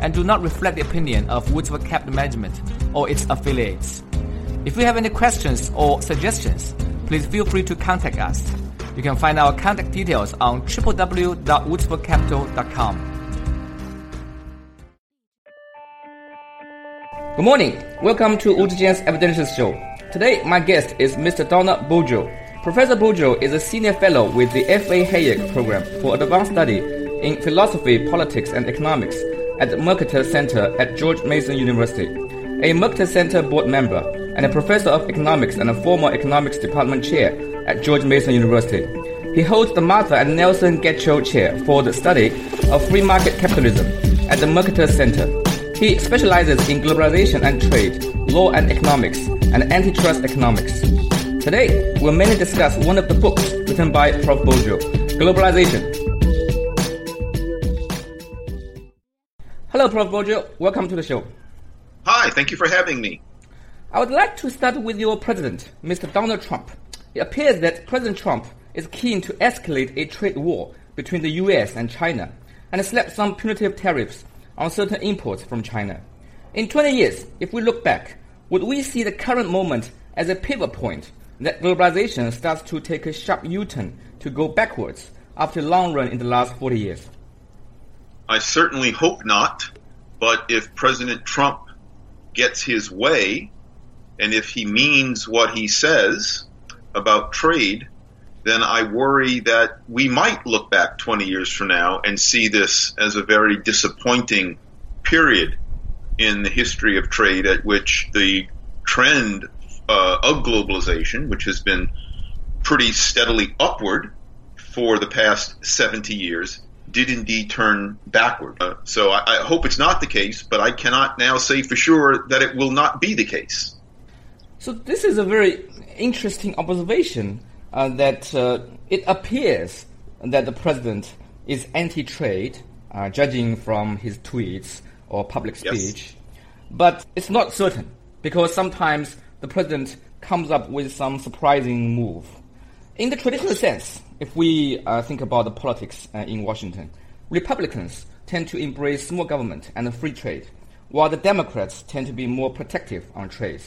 and do not reflect the opinion of Woodsford Capital Management or its affiliates. If you have any questions or suggestions, please feel free to contact us. You can find our contact details on www.woodsfordcapital.com. Good morning. Welcome to Wu Zhijian's Evidential Show. Today, my guest is Mr. Donald Boudreaux. Professor Boudreaux is a senior fellow with the F.A. Hayek Program for Advanced Study in Philosophy, Politics, and Economics at the Mercatus Center at George Mason University, a Mercatus Center board member, and a professor of economics and a former economics department chair at George Mason University. He holds the Martha and Nelson Getchell Chair for the study of free market capitalism at the Mercatus Center. He specializes in globalization and trade, law and economics, and antitrust economics. Today, we'll mainly discuss one of the books written by Prof. Boudreaux, Globalization, Hello, Prof. Boudreaux. Welcome to the show. Hi, thank you for having me. I would like to start with your president, Mr. Donald Trump. It appears that President Trump is keen to escalate a trade war between the US and China and slap some punitive tariffs on certain imports from China. In 20 years, if we look back, would we see the current moment as a pivot point that globalization starts to take a sharp U-turn to go backwards after a long run in the last 40 years? I certainly hope not. But if President Trump gets his way, and if he means what he says about trade, then I worry that we might look back 20 years from now and see this as a very disappointing period in the history of trade at which the trend uh, of globalization, which has been pretty steadily upward for the past 70 years, did indeed turn backward. Uh, so I, I, hope it's not the case, but I cannot now say for sure that it will not be the case. So this is a very interesting observation uh, that uh, it appears that the president is anti-trade, uh, judging from his tweets or public speech, yes. but it's not certain because sometimes the president comes up with some surprising move. In the traditional sense, if we uh, think about the politics uh, in Washington, Republicans tend to embrace small government and free trade, while the Democrats tend to be more protective on trade.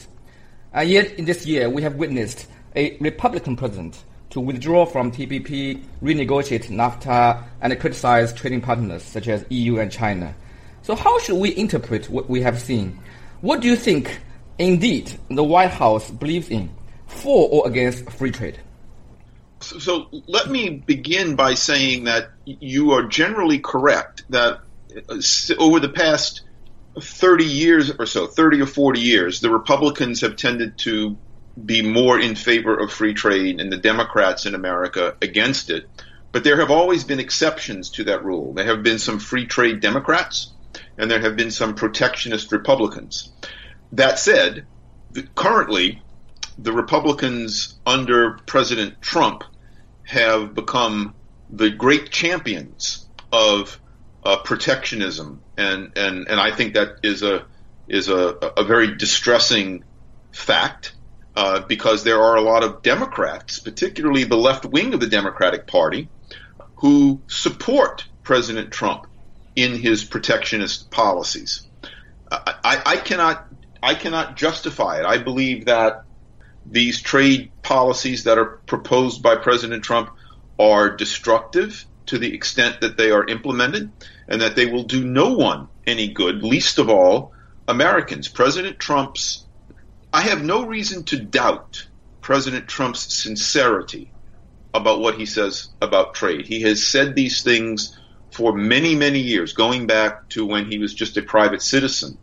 Uh, yet, in this year, we have witnessed a Republican president to withdraw from TPP, renegotiate NAFTA, and criticize trading partners such as EU and China. So, how should we interpret what we have seen? What do you think, indeed, the White House believes in, for or against free trade? So, let me begin by saying that you are generally correct that uh, over the past 30 years or so, 30 or 40 years, the Republicans have tended to be more in favor of free trade and the Democrats in America against it. But there have always been exceptions to that rule. There have been some free trade Democrats and there have been some protectionist Republicans. That said, currently, the Republicans under President Trump have become the great champions of uh, protectionism, and, and and I think that is a is a, a very distressing fact uh, because there are a lot of Democrats, particularly the left wing of the Democratic Party, who support President Trump in his protectionist policies. I, I, I cannot I cannot justify it. I believe that these trade policies that are proposed by President Trump are destructive to the extent that they are implemented and that they will do no one any good, least of all Americans. President Trump's, I have no reason to doubt President Trump's sincerity about what he says about trade. He has said these things for many, many years, going back to when he was just a private citizen.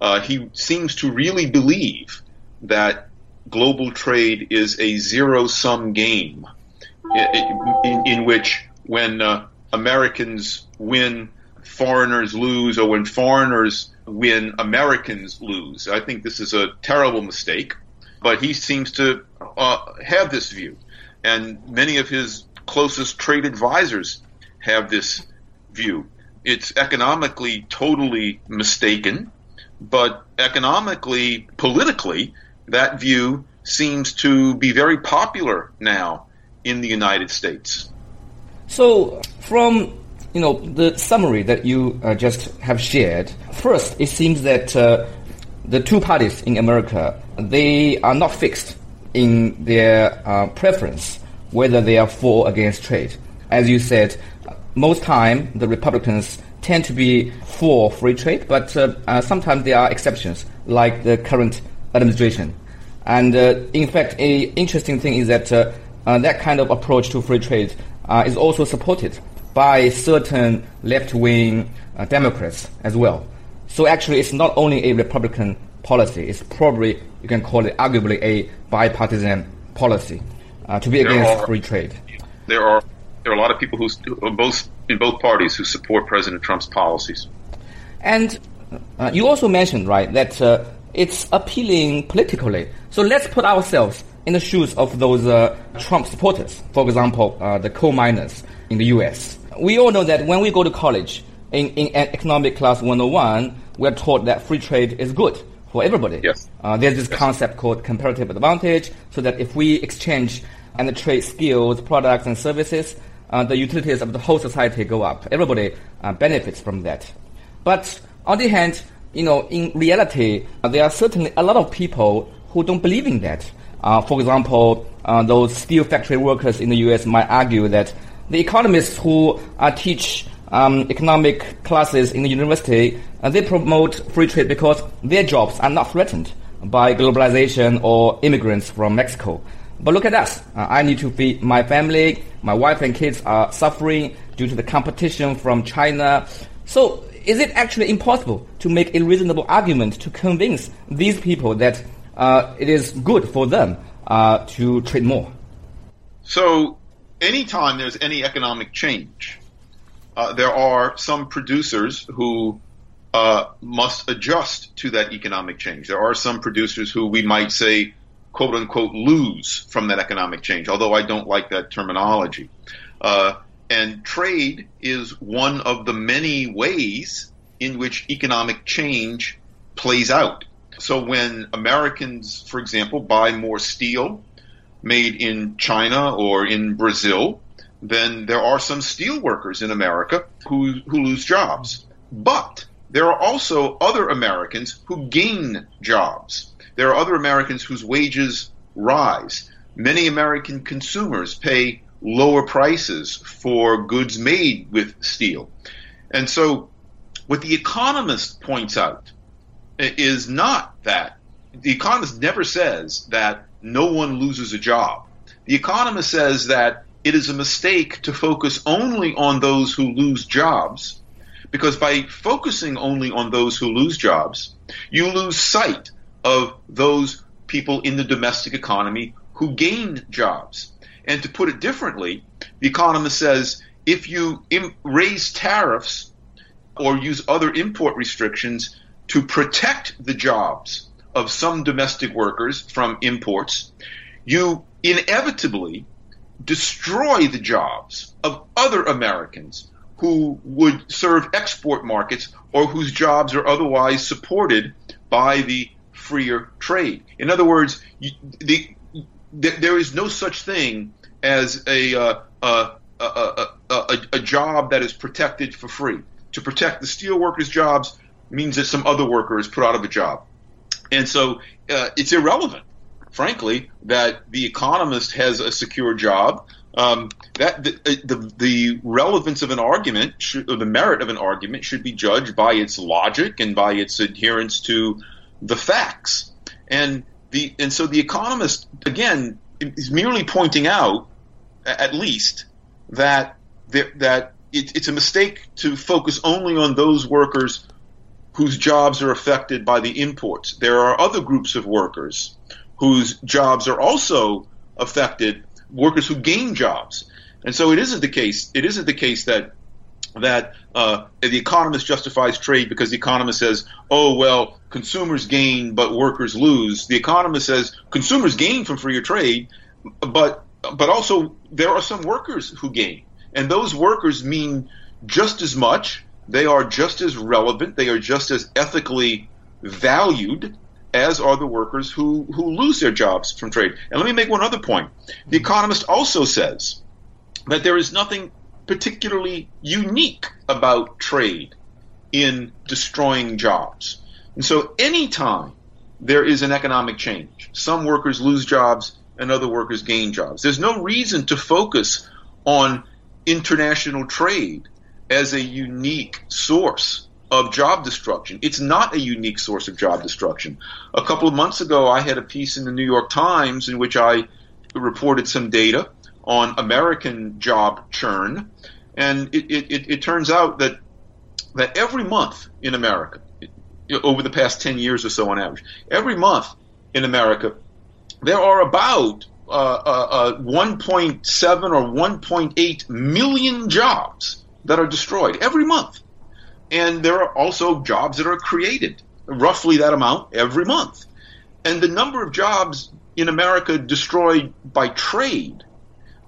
Uh, he seems to really believe that global trade is a zero sum game in, in, in, which when uh, Americans win, foreigners lose or when foreigners win, Americans lose. I think this is a terrible mistake, but he seems to uh, have this view. And many of his closest trade advisors have this view. It's economically totally mistaken, but economically, politically, that view seems to be very popular now in the United States. So, from you know the summary that you uh, just have shared, first it seems that uh, the two parties in America they are not fixed in their uh, preference whether they are for or against trade. As you said, most time the Republicans tend to be for free trade, but uh, uh, sometimes there are exceptions, like the current administration. And uh, in fact, a interesting thing is that uh, uh, that kind of approach to free trade uh, is also supported by certain left-wing Democrats as well. So actually, it's not only a Republican policy; it's probably you can call it arguably a bipartisan policy to be against are, free trade. There are there are a lot of people who both in both parties who support President Trump's policies. And uh, you also mentioned, right, that uh, it's appealing politically. So let's put ourselves in the shoes of those uh, Trump supporters. For example, uh, the coal miners in the U.S. We all know that when we go to college in, in economic class 101, we're taught that free trade is good for everybody. Yes. Uh, there's this yes. concept called comparative advantage, so that if we exchange and trade skills, products, and services, uh, the utilities of the whole society go up. Everybody uh, benefits from that. But on the hand, you know, in reality, uh, there are certainly a lot of people who don't believe in that. Uh, for example, uh, those steel factory workers in the U.S. might argue that the economists who uh, teach um, economic classes in the university they promote free trade because their jobs are not threatened by globalization or immigrants from Mexico. But look at us. Uh, I need to feed my family. My wife and kids are suffering due to the competition from China. So, is it actually impossible to make a reasonable argument to convince these people that uh, it is good for them uh, to trade more? So, anytime there's any economic change, uh, there are some producers who uh, must adjust to that economic change. There are some producers who we might say quote unquote lose from that economic change, although I don't like that terminology. And trade is one of the many ways in which economic change plays out. So when Americans, for example, buy more steel made in China or in Brazil, then there are some steel workers in America who, who lose jobs. But there are also other Americans who gain jobs. There are other Americans whose wages rise. Many American consumers pay lower prices for goods made with steel. And so, what the economist points out is not that the economist never says that no one loses a job. The economist says that it is a mistake to focus only on those who lose jobs, because by focusing only on those who lose jobs, you lose sight of those people in the domestic economy who gain jobs. And to put it differently, the economist says if you Im- raise tariffs or use other import restrictions to protect the jobs of some domestic workers from imports, you inevitably destroy the jobs of other Americans who would serve export markets or whose jobs are otherwise supported by the freer trade. In other words, the, the, there is no such thing as a, uh, uh, a, a, a, job that is protected for free. To protect the steel workers' jobs means that some other worker is put out of a job. And so uh, it's irrelevant, frankly, that the economist has a secure job. Um, that the, uh, the, the relevance of an argument, or the merit of an argument, should be judged by its logic and by its adherence to the facts. And the and so the economist again is merely pointing out, at least, that that it, it's a mistake to focus only on those workers whose jobs are affected by the imports. There are other groups of workers whose jobs are also affected, workers who gain jobs. And so it isn't the case. It isn't the case that that uh, the economist justifies trade because the economist says, oh, well, consumers gain, but workers lose. The economist says consumers gain from freer trade, but but also there are some workers who gain, and those workers mean just as much. They are just as relevant. They are just as ethically valued as are the workers who, who lose their jobs from trade. And let me make one other point. The economist also says that there is nothing particularly unique about trade in destroying jobs. And so anytime there is an economic change, some workers lose jobs and other workers gain jobs. There's no reason to focus on international trade as a unique source of job destruction. It's not a unique source of job destruction. A couple of months ago, I had a piece in the New York Times in which I reported some data on American job churn, and it, it, it turns out that that every month in America, over the past 10 years or so on average, every month in America, there are about uh, uh, uh, 1.7 or 1.8 million jobs that are destroyed every month. And there are also jobs that are created, roughly that amount every month. And the number of jobs in America destroyed by trade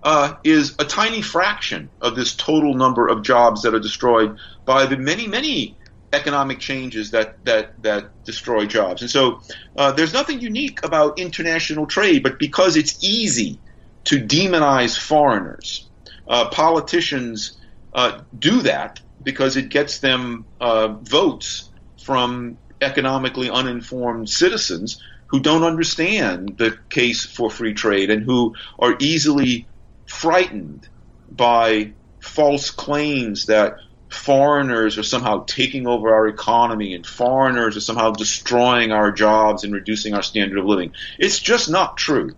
uh, is a tiny fraction of this total number of jobs that are destroyed by the many, many economic changes that that that destroy jobs. And so uh, there's nothing unique about international trade, but because it's easy to demonize foreigners, uh, politicians uh, do that because it gets them uh, votes from economically uninformed citizens who don't understand the case for free trade and who are easily frightened by false claims that foreigners are somehow taking over our economy and foreigners are somehow destroying our jobs and reducing our standard of living. It's just not true.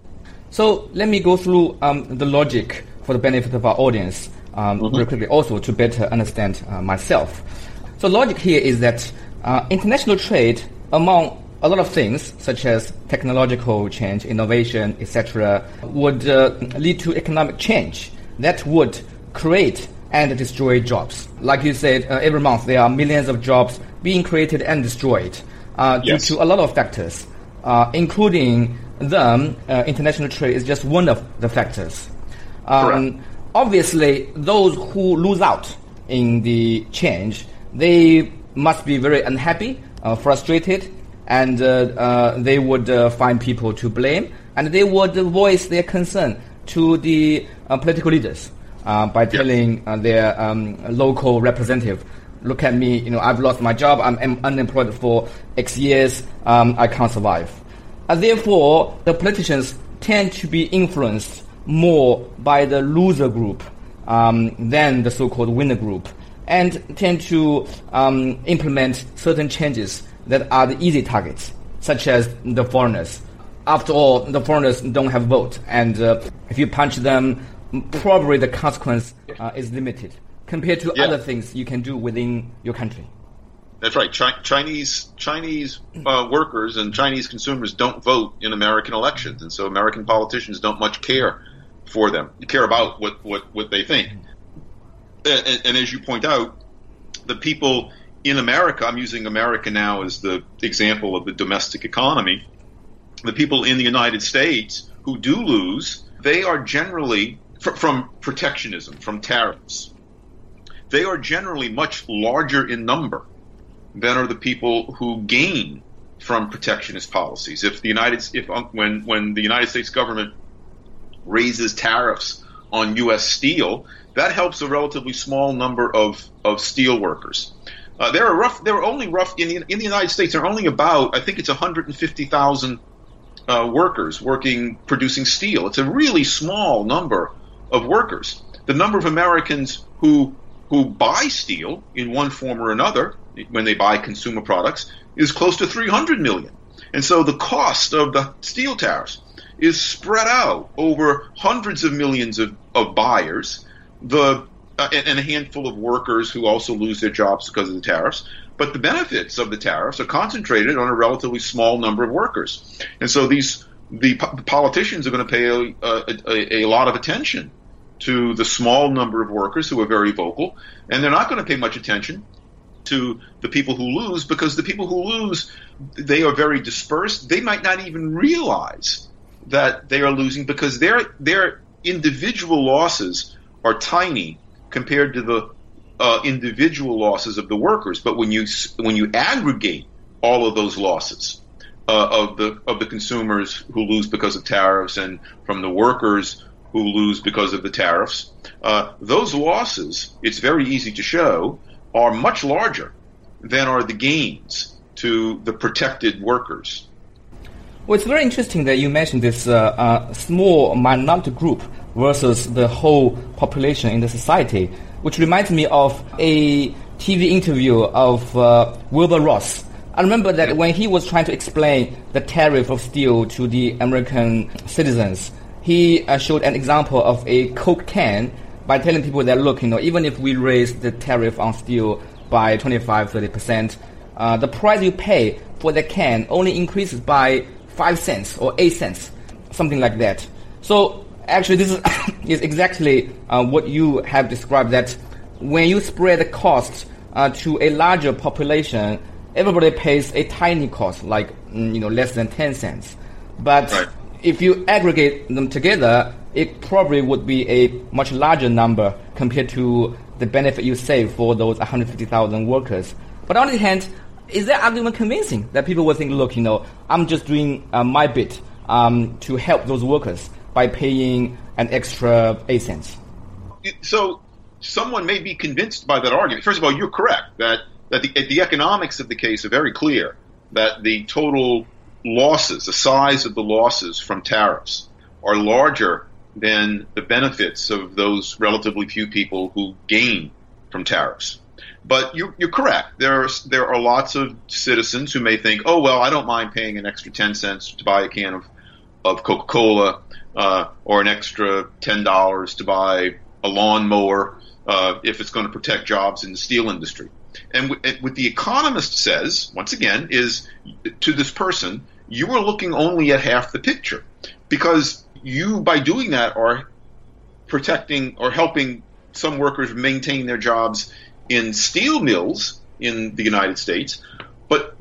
So let me go through um, the logic for the benefit of our audience um, mm-hmm. very quickly, also to better understand uh, myself. So logic here is that uh, international trade among a lot of things, such as technological change, innovation, etc., would uh, lead to economic change that would create and destroy jobs. Like you said, uh, every month there are millions of jobs being created and destroyed uh, yes. due to a lot of factors, uh, including them. Uh, international trade is just one of the factors. Um, obviously, those who lose out in the change, they must be very unhappy, uh, frustrated, and uh, they would find people to blame, and they would voice their concern to the political leaders uh, by telling uh, their um, local representative, look at me, you know, I've lost my job, I'm, unemployed for X years, um, I can't survive. And therefore, the politicians tend to be influenced more by the loser group um, than the so-called winner group, and tend to um, implement certain changes that are the easy targets, such as the foreigners. After all, the foreigners don't have a vote, and uh, if you punch them probably the consequence uh, is limited compared to yeah. other things you can do within your country. That's right. Chi- Chinese Chinese uh, workers and Chinese consumers don't vote in American elections, and so American politicians don't much care for them. You care about what what, what they think. And, and as you point out, the people in America, I'm using America now as the example of the domestic economy. The people in the United States who do lose, they are generally from protectionism, from tariffs. They are generally much larger in number than are the people who gain from protectionist policies. If the United if um, when when the United States government raises tariffs on U.S. steel, that helps a relatively small number of of steel workers. Uh, there are rough. There are only rough in the, in the United States. There are only about I think it's 150,000 uh, workers working producing steel. It's a really small number of workers. The number of Americans who who buy steel in one form or another when they buy consumer products is close to 300 million. And so the cost of the steel tariffs is spread out over hundreds of millions of, of buyers, the uh, and a handful of workers who also lose their jobs because of the tariffs. But the benefits of the tariffs are concentrated on a relatively small number of workers. And so these the, po- politicians are going to pay a, a, a, a lot of attention to the small number of workers who are very vocal, and they're not going to pay much attention to the people who lose because the people who lose they are very dispersed. They might not even realize that they are losing because their their individual losses are tiny compared to the uh, individual losses of the workers. But when you when you aggregate all of those losses uh, of the of the consumers who lose because of tariffs and from the workers who lose because of the tariffs, uh, those losses, it's very easy to show, are much larger than are the gains to the protected workers. Well, it's very interesting that you mentioned this uh, uh, small minority group versus the whole population in the society, which reminds me of a TV interview of uh, Wilbur Ross. I remember that when he was trying to explain the tariff of steel to the American citizens, he uh, showed an example of a Coke can by telling people that, look, you know, even if we raise the tariff on steel by 25, 30%, uh, the price you pay for the can only increases by 5 cents or 8 cents, something like that. So actually this is, is exactly uh, what you have described that when you spread the cost uh, to a larger population, everybody pays a tiny cost, like mm, you know less than 10 cents. But right. if you aggregate them together, it probably would be a much larger number compared to the benefit you save for those 150,000 workers. But on the other hand, is that argument convincing that people will think, look, you know, I'm just doing uh, my bit um, to help those workers by paying an extra eight cents? So someone may be convinced by that argument. First of all, you're correct that that the, the economics of the case are very clear. That the total losses, the size of the losses from tariffs, are larger than the benefits of those relatively few people who gain from tariffs. But you're, you're correct. There are, there are lots of citizens who may think, oh, well, I don't mind paying an extra 10 cents to buy a can of, of Coca Cola uh, or an extra $10 to buy a lawnmower uh, if it's going to protect jobs in the steel industry. And what the economist says, once again, is to this person, you are looking only at half the picture because you, by doing that, are protecting or helping some workers maintain their jobs in steel mills in the United States, but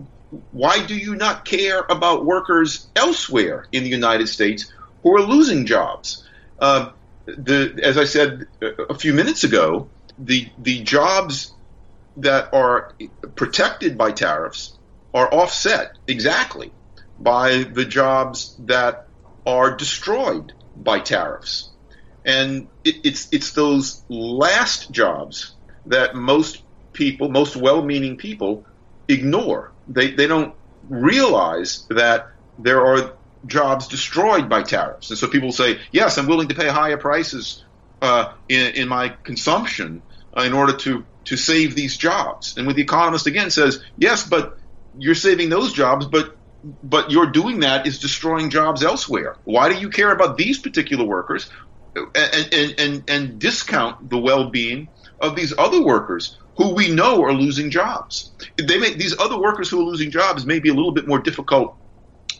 why do you not care about workers elsewhere in the United States who are losing jobs? Uh, the, as I said a few minutes ago, the the jobs that are protected by tariffs are offset exactly by the jobs that are destroyed by tariffs, and it, it's it's those last jobs that most people, most well-meaning people, ignore. They they don't realize that there are jobs destroyed by tariffs, and so people say, "Yes, I'm willing to pay higher prices uh, in, in my consumption in order to to save these jobs." And when the economist again says, "Yes, but you're saving those jobs, but but you're doing that is destroying jobs elsewhere. Why do you care about these particular workers and and and, and discount the well-being of these other workers who we know are losing jobs. They may, these other workers who are losing jobs may be a little bit more difficult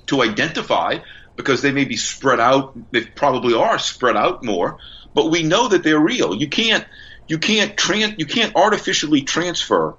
to identify because they may be spread out. They probably are spread out more, but we know that they're real. You can't you can't tran- you can't artificially transfer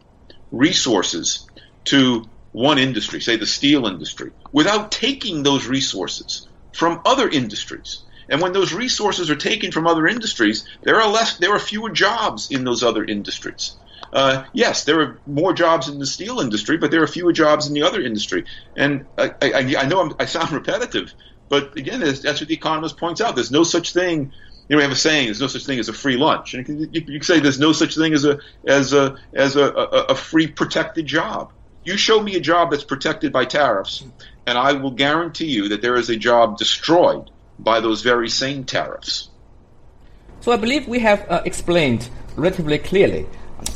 resources to one industry, say the steel industry, without taking those resources from other industries. And when those resources are taken from other industries, there are less, there are fewer jobs in those other industries. Uh, yes, there are more jobs in the steel industry, but there are fewer jobs in the other industry. And I, I, I know I'm, i sound repetitive, but again, that's what the economist points out. There's no such thing. You know, we have a saying: "There's no such thing as a free lunch." And you, you, you can say there's no such thing as a as a as a, a, a free protected job. You show me a job that's protected by tariffs, and I will guarantee you that there is a job destroyed by those very same tariffs. So I believe we have uh, explained relatively clearly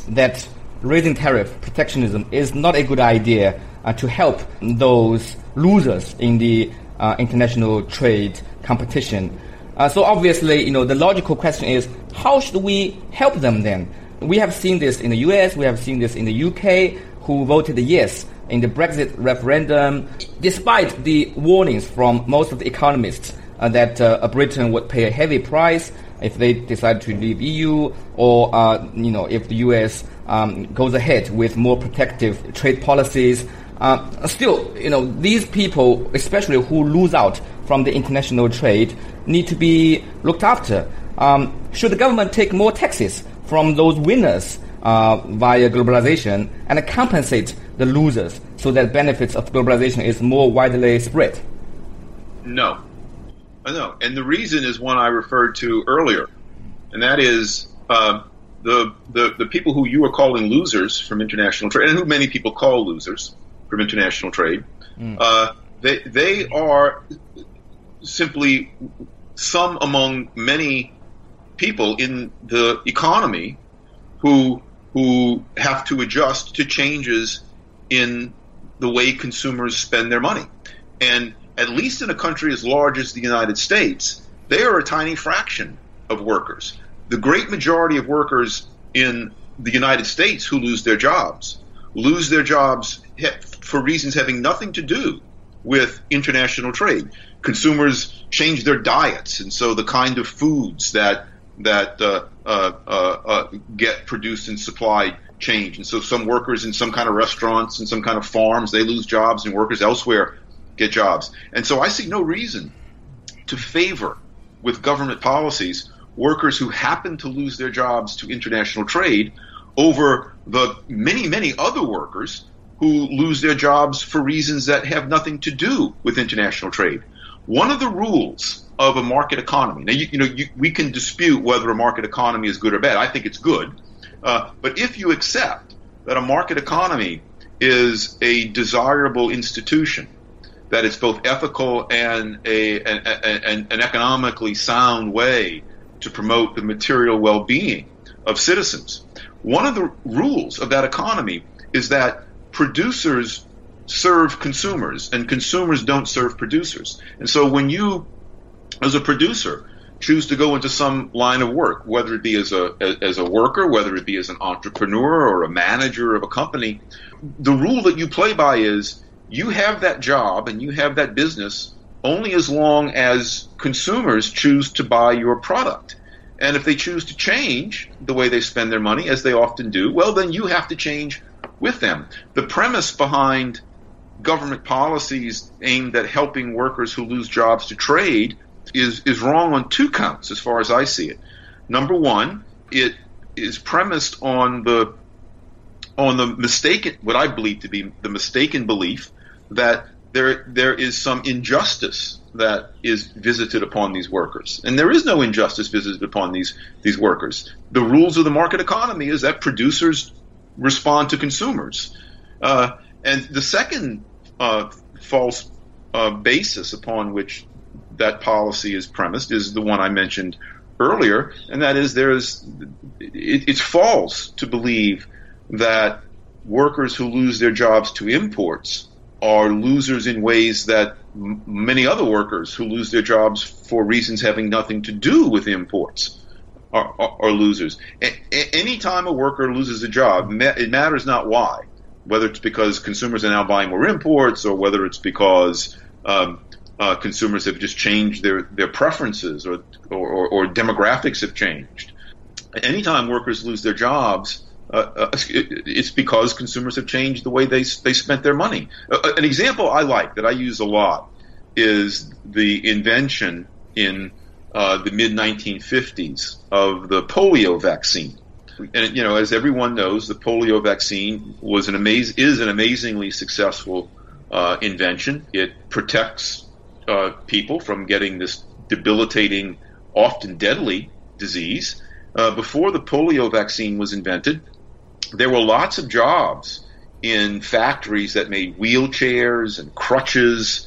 that raising tariff protectionism is not a good idea uh, to help those losers in the uh, international trade competition. Uh, so obviously, you know, the logical question is, how should we help them then? We have seen this in the US, we have seen this in the UK, who voted yes in the Brexit referendum, despite the warnings from most of the economists uh, that uh, Britain would pay a heavy price if they decide to leave EU or uh, you know if the US um, goes ahead with more protective trade policies. Uh, still, you know, these people, especially who lose out from the international trade, need to be looked after. Um, should the government take more taxes from those winners uh, via globalization and compensate the losers so that benefits of globalization is more widely spread? No. No. And the reason is one I referred to earlier, and that is uh, the, the, the people who you are calling losers from international trade, and who many people call losers from international trade, mm. uh, they, they are simply some among many people in the economy who who have to adjust to changes in the way consumers spend their money. And at least in a country as large as the United States, they are a tiny fraction of workers. The great majority of workers in the United States who lose their jobs lose their jobs for reasons having nothing to do with international trade. Consumers change their diets, and so the kind of foods that that uh, uh, uh, uh get produced and supplied change. And so some workers in some kind of restaurants and some kind of farms they lose jobs, and workers elsewhere get jobs. And so I see no reason to favor with government policies workers who happen to lose their jobs to international trade over the many, many other workers who lose their jobs for reasons that have nothing to do with international trade. One of the rules of a market economy, now you, you know you, we can dispute whether a market economy is good or bad. I think it's good, uh, but if you accept that a market economy is a desirable institution, that it's both ethical and a, an, an, an economically sound way to promote the material well-being of citizens. One of the rules of that economy is that producers serve consumers and consumers don't serve producers. And so when you, as a producer, choose to go into some line of work, whether it be as a as a worker, whether it be as an entrepreneur or a manager of a company, the rule that you play by is you have that job and you have that business only as long as consumers choose to buy your product. And if they choose to change the way they spend their money, as they often do, well, then you have to change with them. The premise behind government policies aimed at helping workers who lose jobs to trade is is wrong on two counts as far as I see it. Number one, it is premised on the on the mistaken what I believe to be the mistaken belief that there there is some injustice that is visited upon these workers. And there is no injustice visited upon these these workers. The rules of the market economy is that producers respond to consumers. Uh, and the second uh, false uh, basis upon which that policy is premised is the one I mentioned earlier, and that is there's it, it's false to believe that workers who lose their jobs to imports are losers in ways that m- many other workers who lose their jobs for reasons having nothing to do with imports are, are, are losers. A- a- a worker loses a job, ma- it matters not why, whether it's because consumers are now buying more imports or whether it's because um, uh, consumers have just changed their, their preferences or, or, or demographics have changed. Anytime workers lose their jobs, uh, uh, it's because consumers have changed the way they they spent their money. An example I like that I use a lot is the invention in uh, the mid 1950s of the polio vaccine. And you know, as everyone knows, the polio vaccine was an amaz- is an amazingly successful uh, invention. It protects people from getting this debilitating, often deadly disease. Uh, before the polio vaccine was invented, there were lots of jobs in factories that made wheelchairs and crutches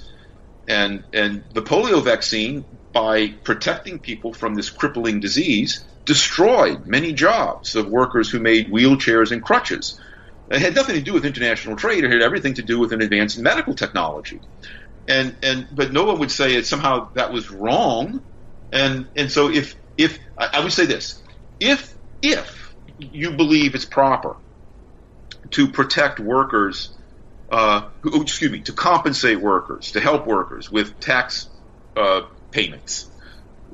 and and the polio vaccine by protecting people from this crippling disease destroyed many jobs of workers who made wheelchairs and crutches. It had nothing to do with international trade. It had everything to do with an advance in medical technology. And and but no one would say it somehow that was wrong. And and so if if I would say this, if if you believe it's proper to protect workers, uh, who, excuse me, to compensate workers, to help workers with tax uh, payments.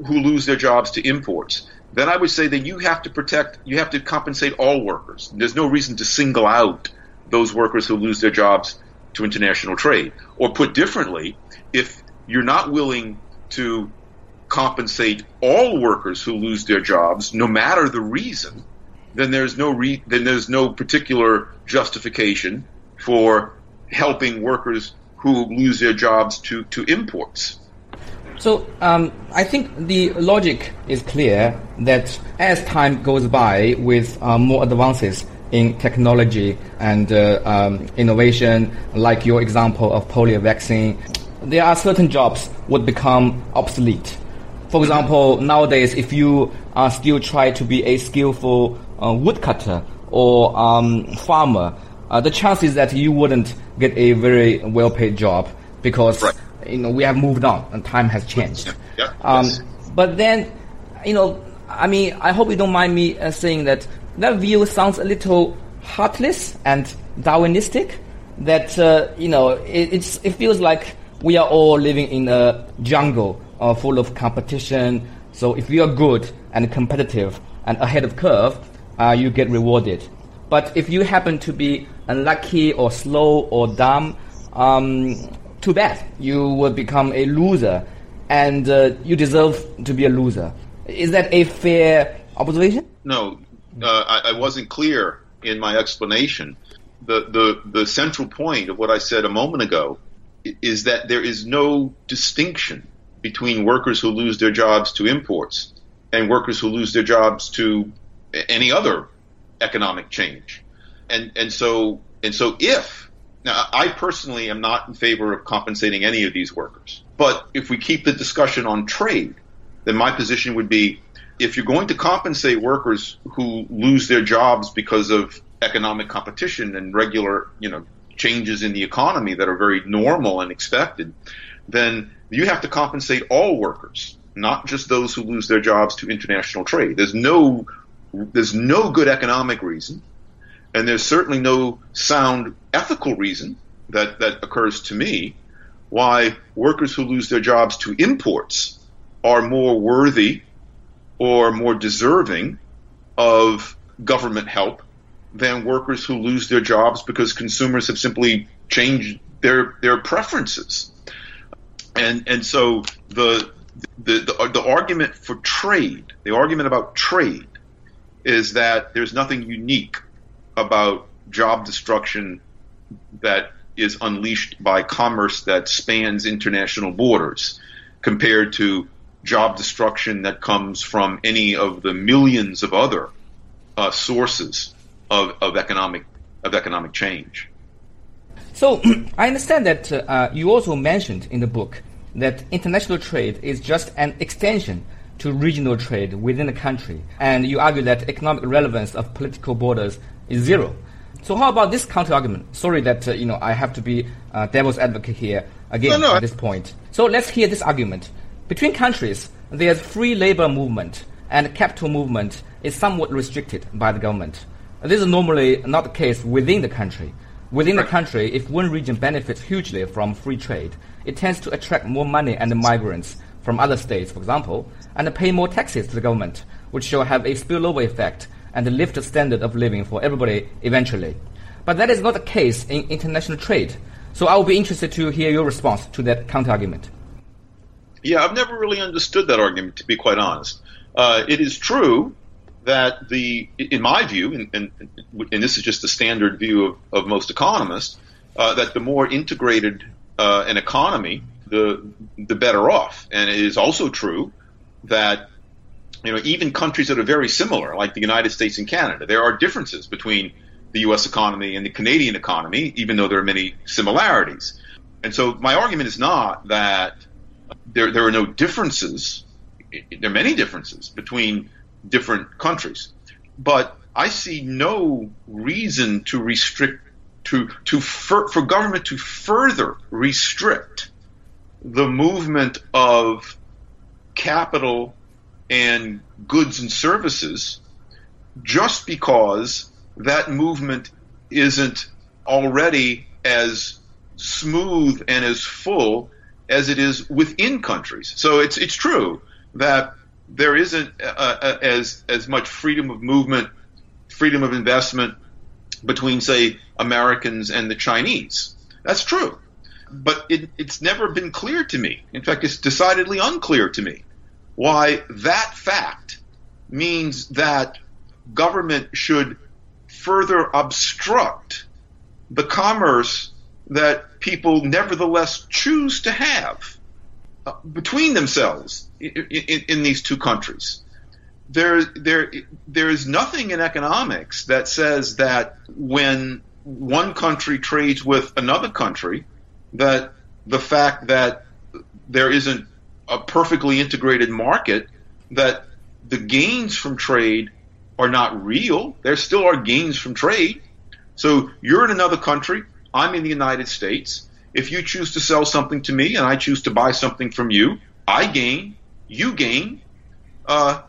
who lose their jobs to imports, then I would say that you have to protect, you have to compensate all workers. There's no reason to single out those workers who lose their jobs to international trade. Or put differently, if you're not willing to compensate all workers who lose their jobs, no matter the reason, then there's no re- then there's no particular justification for helping workers who lose their jobs to, to imports. So um, I think the logic is clear that as time goes by with uh, more advances in technology and uh, um, innovation, like your example of polio vaccine, there are certain jobs would become obsolete. For example, nowadays, if you uh, still try to be a skillful uh, woodcutter or um, farmer, uh, the chances that you wouldn't get a very well-paid job because right you know, we have moved on and time has changed. Yeah. Um, yes. But then, you know, I mean, I hope you don't mind me uh, saying that that view sounds a little heartless and Darwinistic. That uh, you know, it, it feels like we are all living in a jungle uh, full of competition. So if you are good and competitive and ahead of curve, uh, you get rewarded. But if you happen to be unlucky or slow or dumb, um, too bad. You will become a loser, and uh, you deserve to be a loser. Is that a fair observation? No, uh, I, I, wasn't clear in my explanation. The, the, the central point of what I said a moment ago is that there is no distinction between workers who lose their jobs to imports and workers who lose their jobs to any other economic change. And, and so, and so if now, I personally am not in favor of compensating any of these workers. But if we keep the discussion on trade, then my position would be if you're going to compensate workers who lose their jobs because of economic competition and regular, you know, changes in the economy that are very normal and expected, then you have to compensate all workers, not just those who lose their jobs to international trade. There's no there's no good economic reason and there's certainly no sound ethical reason that, that occurs to me why workers who lose their jobs to imports are more worthy or more deserving of government help than workers who lose their jobs because consumers have simply changed their their preferences. And and so the the, the, the argument for trade, the argument about trade, is that there's nothing unique about job destruction that is unleashed by commerce that spans international borders compared to job destruction that comes from any of the millions of other uh, sources of, of economic of economic change. So I understand that uh, you also mentioned in the book that international trade is just an extension to regional trade within a country, and you argue that economic relevance of political borders is zero. So how about this counter argument? Sorry that uh, you know I have to be uh, devil's advocate here again no, no. at this point. So let's hear this argument. Between countries, there's free labor movement, and capital movement is somewhat restricted by the government. This is normally not the case within the country. Within the country, if one region benefits hugely from free trade, it tends to attract more money and migrants from other states, for example, and pay more taxes to the government, which shall have a spillover effect and lift the standard of living for everybody eventually. But that is not the case in international trade. So I will be interested to hear your response to that counterargument. Yeah, I've never really understood that argument, to be quite honest. Uh, it is true that the, in my view, and, and, and this is just the standard view of, of most economists, uh, that the more integrated uh, an economy, the the better off. And it is also true that you know, even countries that are very similar, like the United States and Canada, there are differences between the U.S. economy and the Canadian economy, even though there are many similarities. And so my argument is not that there, there are no differences. There are many differences between different countries, but I see no reason to restrict to to for, for government to further restrict the movement of capital and goods and services just because that movement isn't already as smooth and as full as it is within countries. So it's it's true that there isn't uh, uh, as as much freedom of movement, freedom of investment between, say, Americans and the Chinese. That's true, but it, it's never been clear to me. In fact, it's decidedly unclear to me why that fact means that government should further obstruct the commerce that people nevertheless choose to have uh, between themselves in, in, in, these two countries. There, there, there is nothing in economics that says that when one country trades with another country, that the fact that there isn't a perfectly integrated market, that the gains from trade are not real. There still are gains from trade. So you're in another country, I'm in the United States. If you choose to sell something to me and I choose to buy something from you, I gain, you gain. Uh,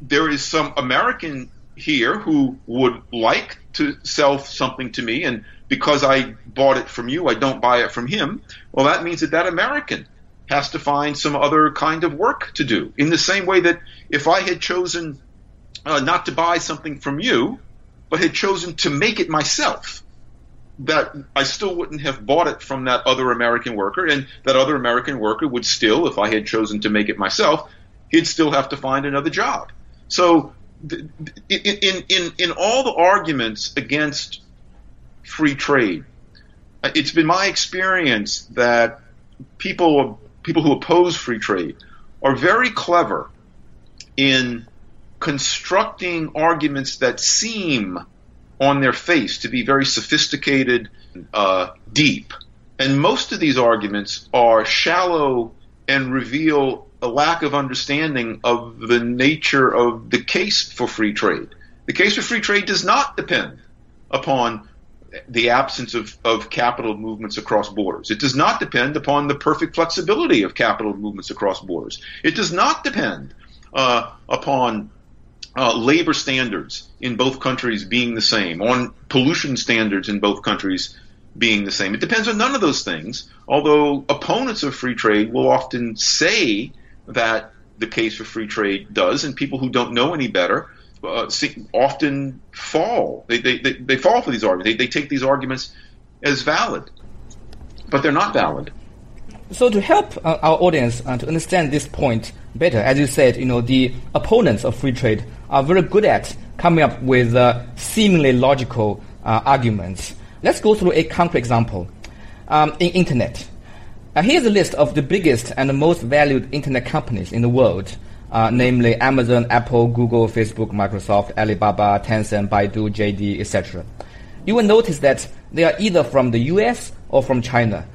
there is some American here who would like to sell something to me, and because I bought it from you, I don't buy it from him. Well, that means that that American has to find some other kind of work to do. In the same way that if I had chosen uh, not to buy something from you, but had chosen to make it myself, that I still wouldn't have bought it from that other American worker, and that other American worker would still, if I had chosen to make it myself, he'd still have to find another job. So, in in in, in all the arguments against free trade, it's been my experience that people people who oppose free trade are very clever in constructing arguments that seem on their face to be very sophisticated, uh, deep. And most of these arguments are shallow and reveal a lack of understanding of the nature of the case for free trade. The case for free trade does not depend upon the absence of, of capital movements across borders. It does not depend upon the perfect flexibility of capital movements across borders. It does not depend uh, upon uh, labor standards in both countries being the same, on pollution standards in both countries being the same. It depends on none of those things, although opponents of free trade will often say that the case for free trade does, and people who don't know any better uh, see, often fall. They, they, they, they, fall for these arguments. They, they take these arguments as valid, but they're not valid. So to help uh, our audience uh, to understand this point better, as you said, you know the opponents of free trade are very good at coming up with uh, seemingly logical uh, arguments. Let's go through a concrete example. Um, in internet, uh, here's a list of the biggest and the most valued internet companies in the world, uh, namely Amazon, Apple, Google, Facebook, Microsoft, Alibaba, Tencent, Baidu, JD, etc. You will notice that they are either from the US or from China,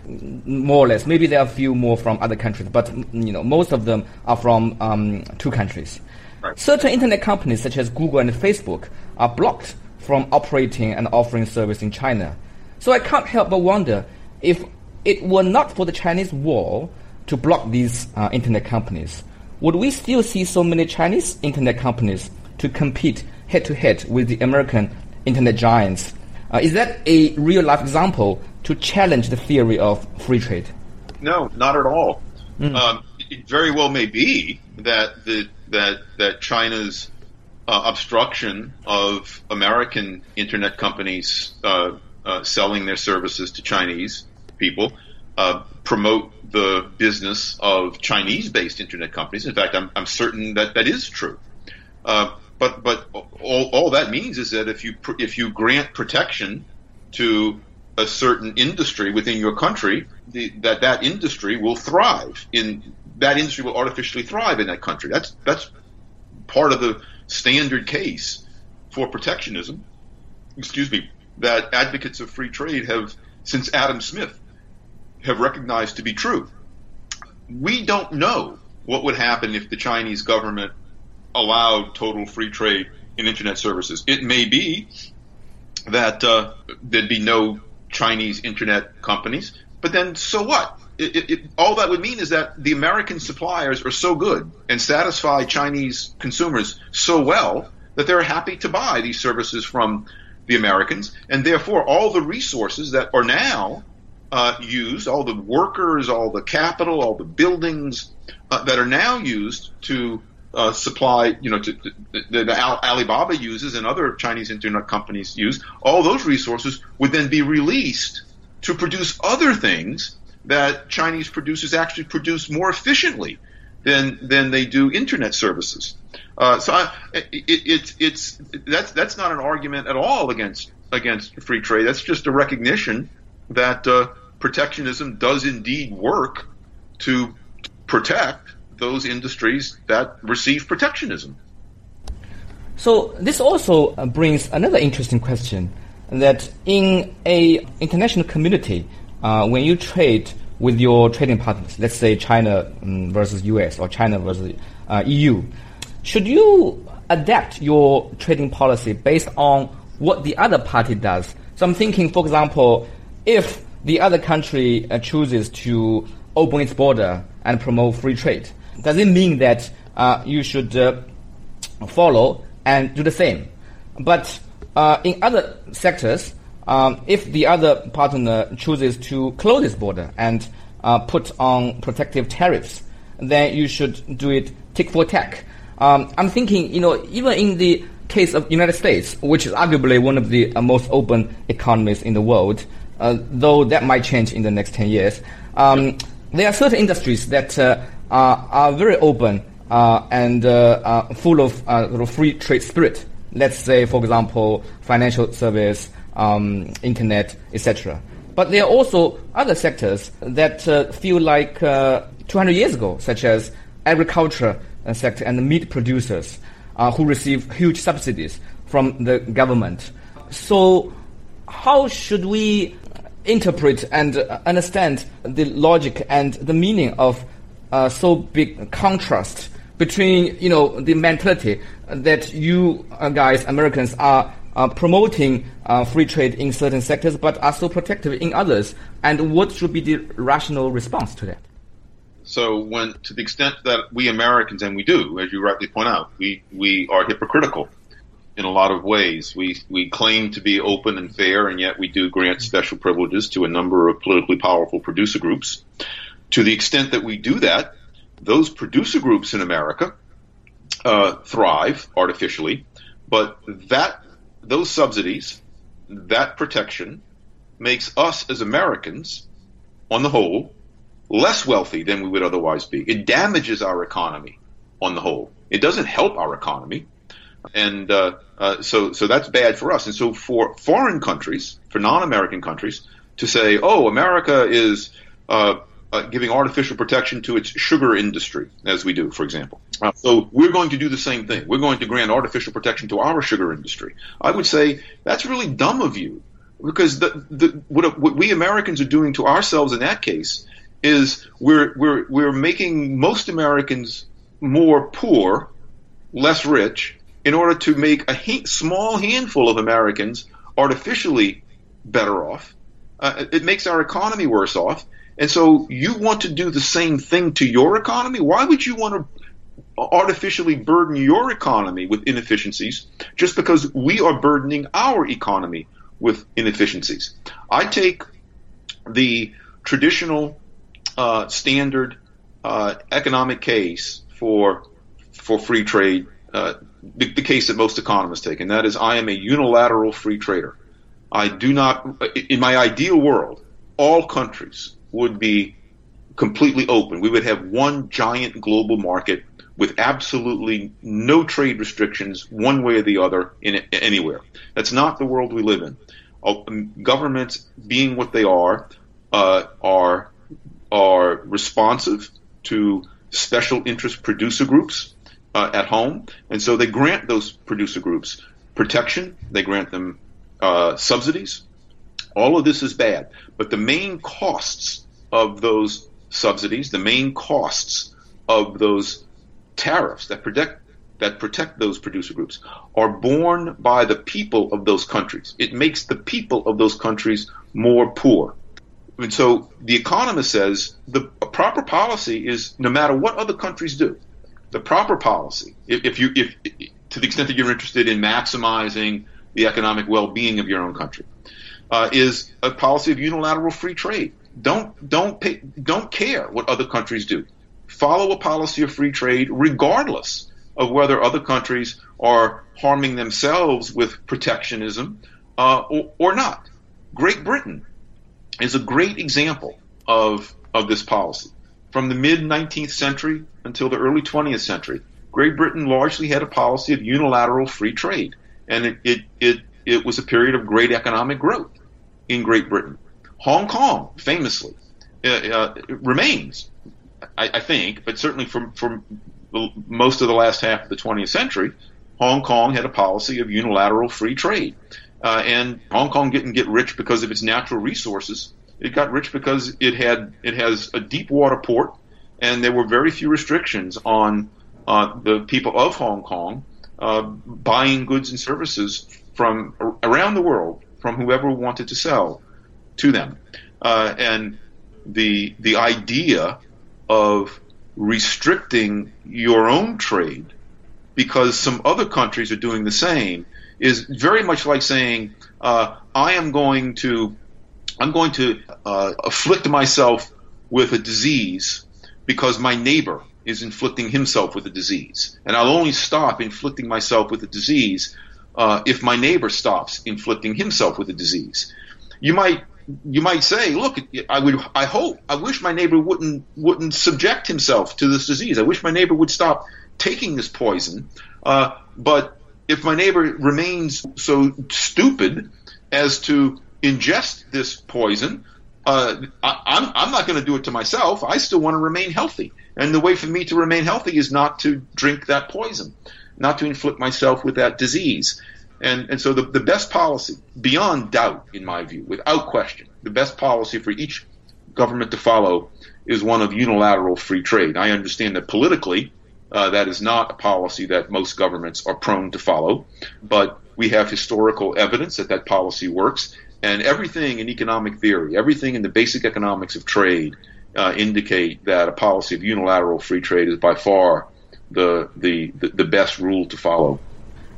more or less. Maybe there are a few more from other countries, but you know most of them are from um, two countries. Right. Certain internet companies such as Google and Facebook are blocked from operating and offering service in China. So I can't help but wonder if it were not for the Chinese wall to block these uh, internet companies, would we still see so many Chinese internet companies to compete head to head with the American internet giants? Uh, is that a real life example to challenge the theory of free trade? No, not at all. Mm. Um, it very well may be that the, that that China's uh, obstruction of American internet companies uh, uh, selling their services to Chinese people uh, promote the business of Chinese-based internet companies. In fact, I'm, I'm certain that that is true. Uh, but but all, all that means is that if you if you grant protection to a certain industry within your country, the, that that industry will thrive in that industry will artificially thrive in that country. That's that's part of the standard case for protectionism. Excuse me, that advocates of free trade have since Adam Smith have recognized to be true. We don't know what would happen if the Chinese government allowed total free trade in internet services. It may be that uh, there'd be no Chinese internet companies. But then, so what? It, it, it, all that would mean is that the American suppliers are so good and satisfy Chinese consumers so well that they're happy to buy these services from the Americans, and therefore all the resources that are now uh, used, all the workers, all the capital, all the buildings uh, that are now used to uh, supply, you know, to, to, that Alibaba uses and other Chinese internet companies use, all those resources would then be released to produce other things that Chinese producers actually produce more efficiently than than they do internet services. Uh, so I, it, it, it's that's that's not an argument at all against against free trade. That's just a recognition that uh, protectionism does indeed work to protect those industries that receive protectionism. So this also uh, brings another interesting question that in a international community, uh, when you trade with your trading partners, let's say China um, versus US or China versus uh, EU, should you adapt your trading policy based on what the other party does? So I'm thinking, for example, if the other country uh, chooses to open its border and promote free trade, does it mean that uh, you should uh, follow and do the same? But uh, in other sectors, um, if the other partner chooses to close its border and uh, put on protective tariffs, then you should do it tick for tack. Um, I'm thinking, you know, even in the case of United States, which is arguably one of the uh, most open economies in the world, uh, though that might change in the next 10 years, um, there are certain industries that uh, are, are very open uh, and uh, full of sort of free trade spirit. Let's say, for example, financial service, um, internet, etc. But there are also other sectors that uh, feel like uh, 200 years ago, such as agriculture uh, sector and meat producers, uh, who receive huge subsidies from the government. So, how should we interpret and understand the logic and the meaning of uh, so big contrast between you know the mentality that you uh, guys Americans are uh, promoting uh, free trade in certain sectors, but are so protective in others? And what should be the rational response to that? So, when to the extent that we Americans, and we do, as you rightly point out, we we are hypocritical in a lot of ways. We we claim to be open and fair, and yet we do grant special privileges to a number of politically powerful producer groups. To the extent that we do that, those producer groups in America uh, thrive artificially, but that those subsidies, that protection, makes us as Americans, on the whole, less wealthy than we would otherwise be. It damages our economy on the whole. It doesn't help our economy. And uh, uh, so, so that's bad for us. And so, for foreign countries, for non-American countries, to say, "Oh, America is uh, uh, giving artificial protection to its sugar industry, as we do, for example. Uh, so we're going to do the same thing. We're going to grant artificial protection to our sugar industry. I would say that's really dumb of you, because the, the, what, what we Americans are doing to ourselves in that case is we're we're we're making most Americans more poor, less rich, in order to make a ha- small handful of Americans artificially better off. Uh, it makes our economy worse off, and so you want to do the same thing to your economy? Why would you want to artificially burden your economy with inefficiencies just because we are burdening our economy with inefficiencies? I take the traditional uh, standard uh, economic case for for free trade, uh, the, the, case that most economists take, and that is I am a unilateral free trader. I do not, in my ideal world, all countries would be completely open. We would have one giant global market with absolutely no trade restrictions one way or the other in anywhere. That's not the world we live in. Uh, governments, being what they are, uh, are are responsive to special interest producer groups uh, at home, and so they grant those producer groups protection. They grant them uh, subsidies. All of this is bad, but the main costs of those subsidies, the main costs of those tariffs that protect that protect those producer groups are borne by the people of those countries. It makes the people of those countries more poor. And so the economist says the proper policy is no matter what other countries do, the proper policy, if, if you if to the extent that you're interested in maximizing the economic well-being of your own country, uh, is a policy of unilateral free trade. Don't don't pay, don't care what other countries do. Follow a policy of free trade, regardless of whether other countries are harming themselves with protectionism uh, or, or not. Great Britain is a great example of of this policy. From the mid 19th century until the early 20th century, Great Britain largely had a policy of unilateral free trade, and it it it, it was a period of great economic growth in Great Britain. Hong Kong, famously, uh, uh, remains, I, I, think, but certainly from from most of the last half of the 20th century, Hong Kong had a policy of unilateral free trade. Uh, and Hong Kong didn't get rich because of its natural resources. It got rich because it had it has a deep water port, and there were very few restrictions on uh, the people of Hong Kong uh, buying goods and services from around the world from whoever wanted to sell to them. Uh, and the the idea of restricting your own trade because some other countries are doing the same is very much like saying uh, I am going to I'm going to uh, afflict myself with a disease because my neighbor is inflicting himself with a disease, and I'll only stop inflicting myself with a disease uh, if my neighbor stops inflicting himself with a disease. You might you might say, look, I would, I hope, I wish my neighbor wouldn't wouldn't subject himself to this disease. I wish my neighbor would stop taking this poison. Uh, but if my neighbor remains so stupid as to ingest this poison, uh, I, I'm, I'm not going to do it to myself. I still want to remain healthy. And the way for me to remain healthy is not to drink that poison, not to inflict myself with that disease. And, and so the, the best policy, beyond doubt, in my view, without question, the best policy for each government to follow is one of unilateral free trade. I understand that politically, uh, that is not a policy that most governments are prone to follow, but we have historical evidence that that policy works. And everything in economic theory, everything in the basic economics of trade, uh, indicate that a policy of unilateral free trade is by far the the, the best rule to follow.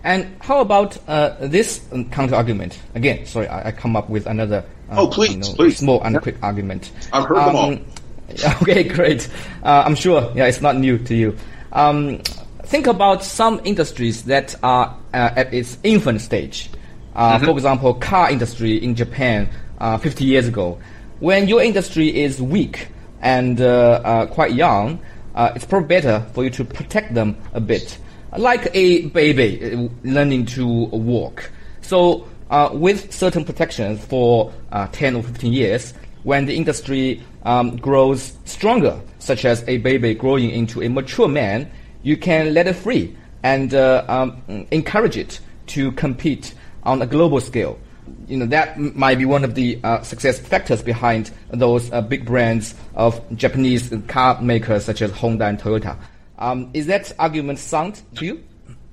And how about uh, this counter argument? Again, sorry, I, I come up with another. Uh, oh, please, you know, please. Small and quick argument. I've heard um, them all. Um, okay, great. Uh, I'm sure. Yeah, it's not new to you. Um, think about some industries that are uh, at its infant stage. Uh, mm-hmm. For example, car industry in Japan uh, 50 years ago. When your industry is weak and quite young, it's probably better for you to protect them a bit like a baby uh, learning to walk. So uh, with certain protections for uh, 10 or 15 years, when the industry um, grows stronger, such as a baby growing into a mature man, you can let it free and uh, um, encourage it to compete on a global scale. You know that might be one of the uh, success factors behind those uh, big brands of Japanese car makers such as Honda and Toyota. Um, is that argument sound to you?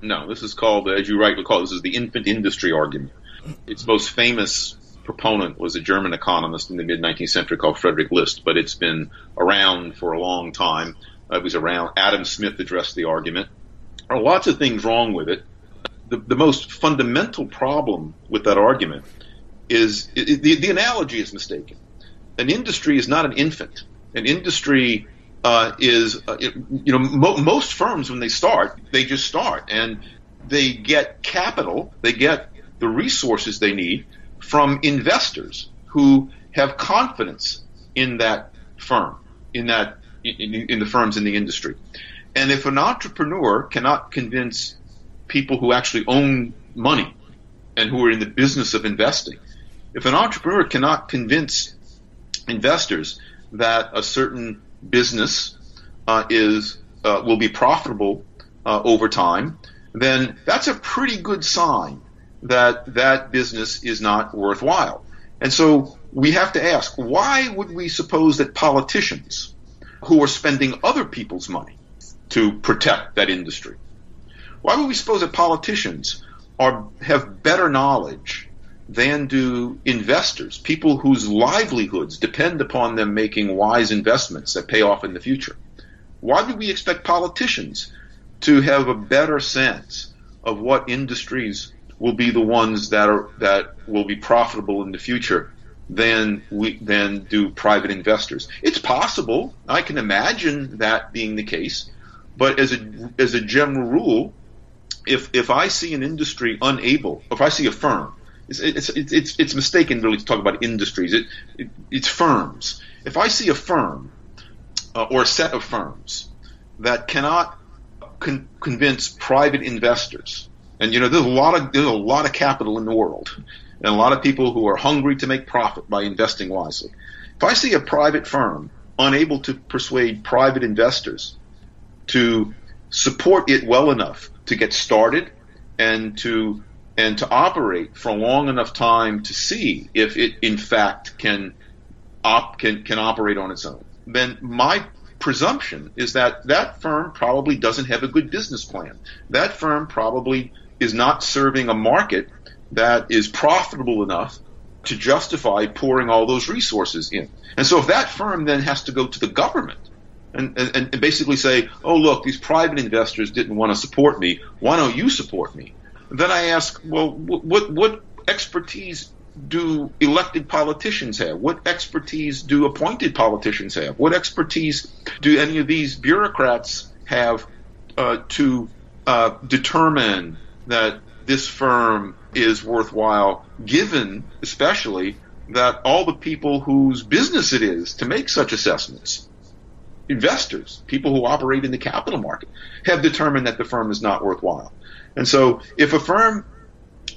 No, this is called, as you rightly call it, this is the infant industry argument. Its most famous proponent was a German economist in the mid 19th century called Frederick List, but it's been around for a long time. It was around. Adam Smith addressed the argument. There are lots of things wrong with it. The, the most fundamental problem with that argument is it, the, the analogy is mistaken. An industry is not an infant. An industry uh, is uh, you know mo- most firms when they start they just start and they get capital they get the resources they need from investors who have confidence in that firm in that in, in the firms in the industry and if an entrepreneur cannot convince people who actually own money and who are in the business of investing if an entrepreneur cannot convince investors that a certain business uh, is uh, will be profitable uh, over time, then that's a pretty good sign that that business is not worthwhile. And so we have to ask, why would we suppose that politicians who are spending other people's money to protect that industry, why would we suppose that politicians are have better knowledge than do investors, people whose livelihoods depend upon them making wise investments that pay off in the future. Why do we expect politicians to have a better sense of what industries will be the ones that are that will be profitable in the future than we than do private investors. It's possible. I can imagine that being the case, but as a as a general rule, if if I see an industry unable, if I see a firm, it's it's it's, it's mistaken really to talk about industries. It, it it's firms. If I see a firm uh, or a set of firms that cannot con- convince private investors, and you know there's a lot of there's a lot of capital in the world, and a lot of people who are hungry to make profit by investing wisely. If I see a private firm unable to persuade private investors to support it well enough to get started and to and to operate for a long enough time to see if it in fact can op, can can operate on its own, then my presumption is that that firm probably doesn't have a good business plan. That firm probably is not serving a market that is profitable enough to justify pouring all those resources in. And so if that firm then has to go to the government and, and, and basically say, oh, look, these private investors didn't want to support me. Why don't you support me? Then I ask, well, what, what expertise do elected politicians have? What expertise do appointed politicians have? What expertise do any of these bureaucrats have uh, to uh, determine that this firm is worthwhile, given especially that all the people whose business it is to make such assessments, investors, people who operate in the capital market, have determined that the firm is not worthwhile. And so if a firm,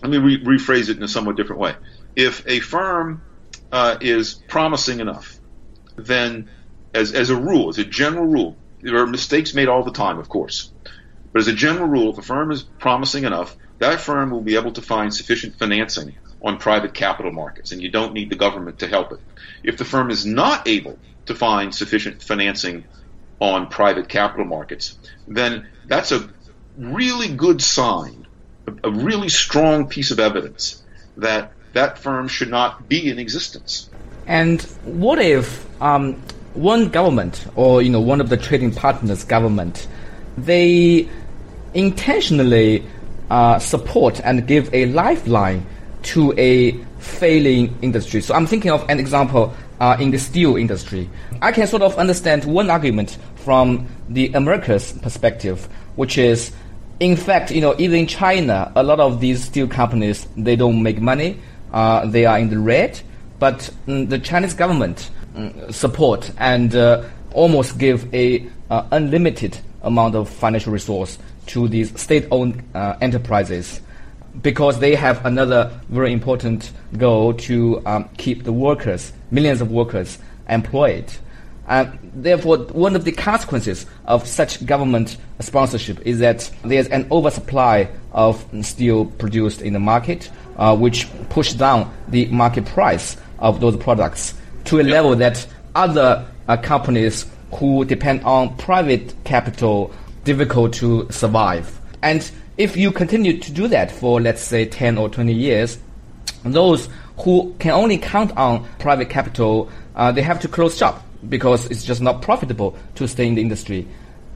let me re- rephrase it in a somewhat different way. If a firm uh, is promising enough, then as, as a rule, as a general rule, there are mistakes made all the time, of course. But as a general rule, if a firm is promising enough, that firm will be able to find sufficient financing on private capital markets, and you don't need the government to help it. If the firm is not able to find sufficient financing on private capital markets, then that's a really good sign, a, really strong piece of evidence that that firm should not be in existence. And what if um, one government or you know one of the trading partners government they intentionally uh, support and give a lifeline to a failing industry. So I'm thinking of an example uh, in the steel industry. I can sort of understand one argument from the America's perspective, which is, in fact, you know, even in China, a lot of these steel companies they don't make money. Uh, they are in the red, but mm, the Chinese government mm, support and uh, almost give a uh, unlimited amount of financial resource to these state-owned uh, enterprises because they have another very important goal to um, keep the workers, millions of workers, employed. And therefore, one of the consequences of such government sponsorship is that there's an oversupply of steel produced in the market, uh, which push down the market price of those products to a level that other uh, companies who depend on private capital difficult to survive. And if you continue to do that for, let's say, 10 or 20 years, those who can only count on private capital, uh, they have to close shop because it's just not profitable to stay in the industry.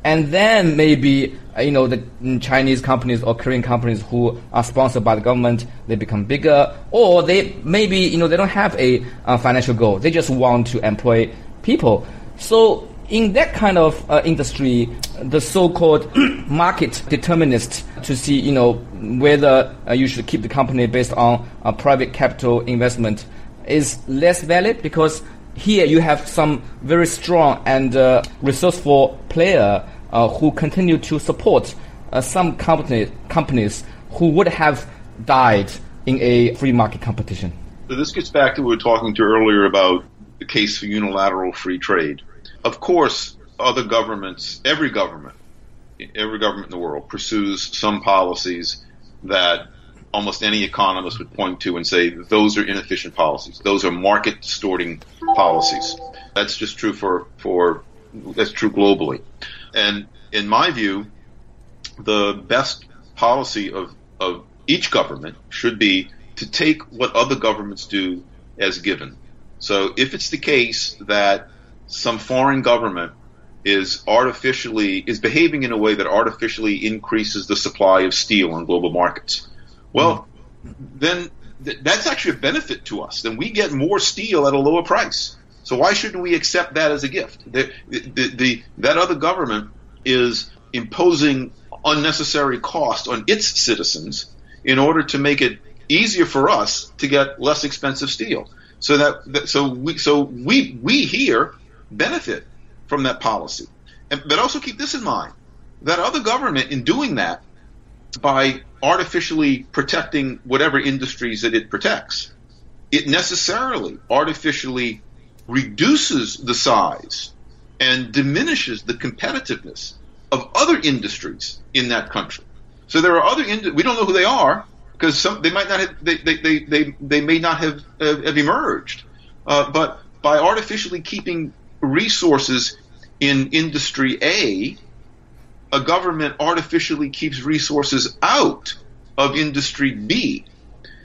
And then maybe, uh, you know, the Chinese companies or Korean companies who are sponsored by the government, they become bigger, or they maybe, you know, they don't have a financial goal. They just want to employ people. So in that kind of uh, industry, the so-called market determinist to see, you know, whether uh, you should keep the company based on a private capital investment is less valid because here you have some very strong and uh, resourceful player uh, who continue to support uh, some company, companies who would have died in a free market competition. So this gets back to what we were talking to earlier about the case for unilateral free trade of course, other governments, every government, every government in the world pursues some policies that almost any economist would point to and say those are inefficient policies. Those are market distorting policies. That's just true for, for that's true globally. And in my view, the best policy of, of each government should be to take what other governments do as given. So if it's the case that some foreign government is artificially is behaving in a way that artificially increases the supply of steel on global markets. Well, then th- that's actually a benefit to us. Then we get more steel at a lower price. So why shouldn't we accept that as a gift? The, the, the, that other government is imposing unnecessary cost on its citizens in order to make it easier for us to get less expensive steel. So that, that so we so we we here benefit from that policy. And, but also keep this in mind: that other government, in doing that, by artificially protecting whatever industries that it protects, it necessarily artificially reduces the size and diminishes the competitiveness of other industries in that country. So there are other ind- we don't know who they are because they might not have they they they they, they may not have uh, have emerged, uh, but by artificially keeping resources in industry A, a government artificially keeps resources out of industry B,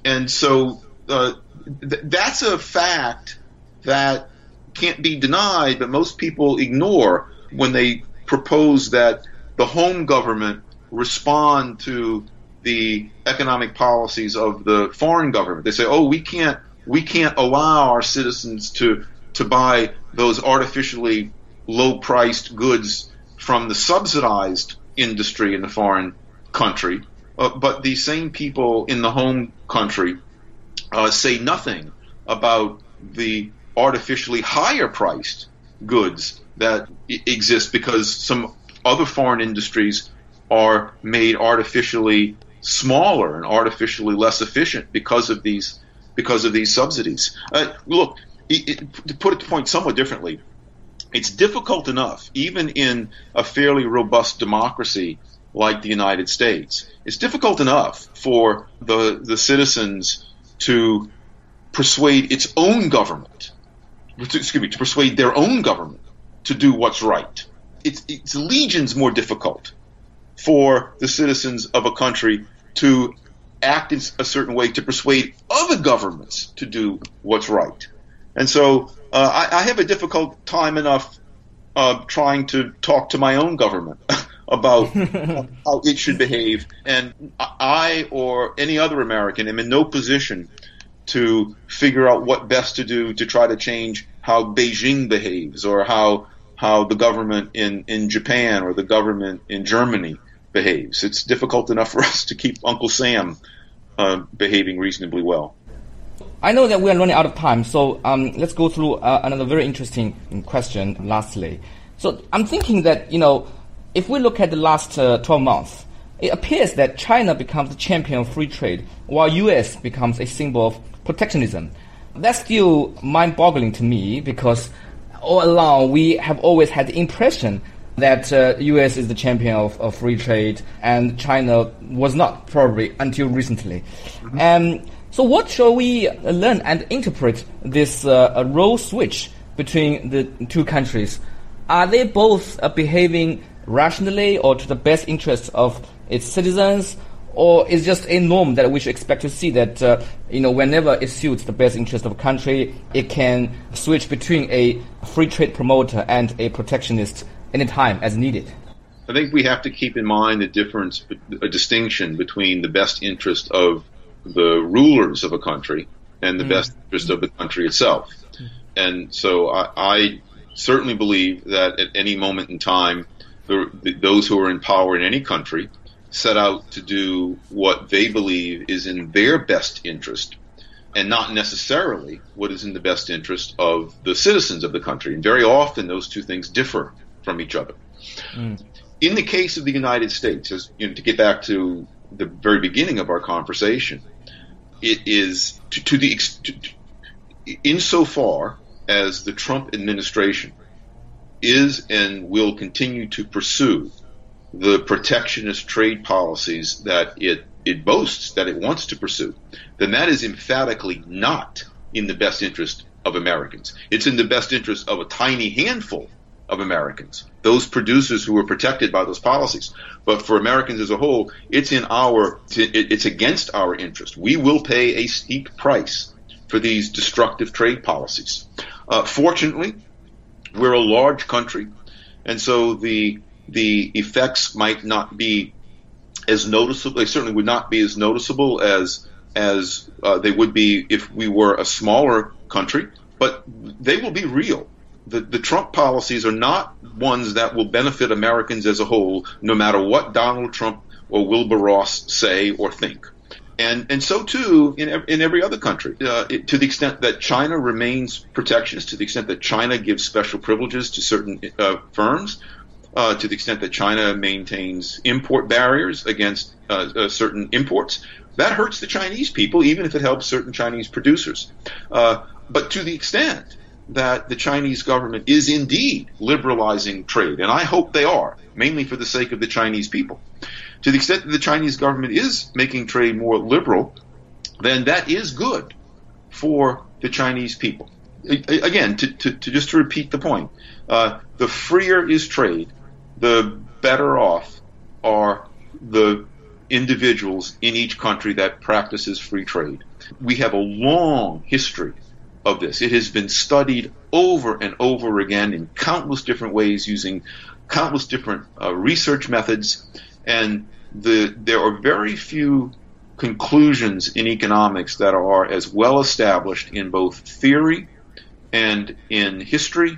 and so uh, th- that's a fact that can't be denied, but most people ignore when they propose that the home government respond to the economic policies of the foreign government. They say, "Oh, we can't we can't allow our citizens to to buy those artificially low-priced goods from the subsidized industry in the foreign country." Uh, but the same people in the home country uh, say nothing about the artificially higher priced goods that exist because some other foreign industries are made artificially smaller and artificially less efficient because of these because of these subsidies. Uh, look, it, it, to put it to point somewhat differently, it's difficult enough, even in a fairly robust democracy like the United States, it's difficult enough for the the citizens to persuade its own government, excuse me, to persuade their own government to do what's right. It's, it's legions more difficult for the citizens of a country to act in a certain way to persuade other governments to do what's right. And so uh, I, I, have a difficult time enough uh, trying to talk to my own government about how it should behave. And I or any other American am in no position to figure out what best to do to try to change how Beijing behaves or how how the government in, in Japan or the government in Germany behaves. It's difficult enough for us to keep Uncle Sam uh, behaving reasonably well. I know that we are running out of time, so um, let's go through uh, another very interesting question. Lastly, so I'm thinking that you know, if we look at the last uh, 12 months, it appears that China becomes the champion of free trade, while U.S. becomes a symbol of protectionism. That's still mind-boggling to me because all along we have always had the impression that uh, U.S. is the champion of, of, free trade and China was not probably until recently. Mm-hmm. Um, so what shall we learn and interpret this uh, role switch between the two countries? Are they both uh, behaving rationally or to the best interests of its citizens, or is just a norm that we should expect to see that uh, you know whenever it suits the best interest of a country, it can switch between a free trade promoter and a protectionist anytime as needed. I think we have to keep in mind the difference, a distinction between the best interest of the rulers of a country and the mm. best interest of the country itself. And so I, I certainly believe that at any moment in time, the, the, those who are in power in any country set out to do what they believe is in their best interest and not necessarily what is in the best interest of the citizens of the country. And very often those two things differ from each other. Mm. In the case of the United States, as, you know, to get back to the very beginning of our conversation, it is to, to the to, insofar as the Trump administration is and will continue to pursue the protectionist trade policies that it, it boasts that it wants to pursue, then that is emphatically not in the best interest of Americans. It's in the best interest of a tiny handful of Americans, those producers who are protected by those policies. But for Americans as a whole, it's in our, it's against our interest. We will pay a steep price for these destructive trade policies. Uh, fortunately, we're a large country, and so the the effects might not be as noticeable. They certainly would not be as noticeable as as uh, they would be if we were a smaller country, but they will be real. The, the Trump policies are not ones that will benefit Americans as a whole, no matter what Donald Trump or Wilbur Ross say or think. And, and so too in, in every other country. Uh, it, to the extent that China remains protectionist, to the extent that China gives special privileges to certain uh, firms, uh, to the extent that China maintains import barriers against uh, uh, certain imports, that hurts the Chinese people, even if it helps certain Chinese producers. Uh, but to the extent that the Chinese government is indeed liberalizing trade, and I hope they are, mainly for the sake of the Chinese people, to the extent that the Chinese government is making trade more liberal, then that is good for the Chinese people. Again, to, to, to just to repeat the point, uh, the freer is trade, the better off are the individuals in each country that practices free trade. We have a long history of this. It has been studied over and over again in countless different ways using countless different uh, research methods, and the, there are very few conclusions in economics that are as well established in both theory and in history,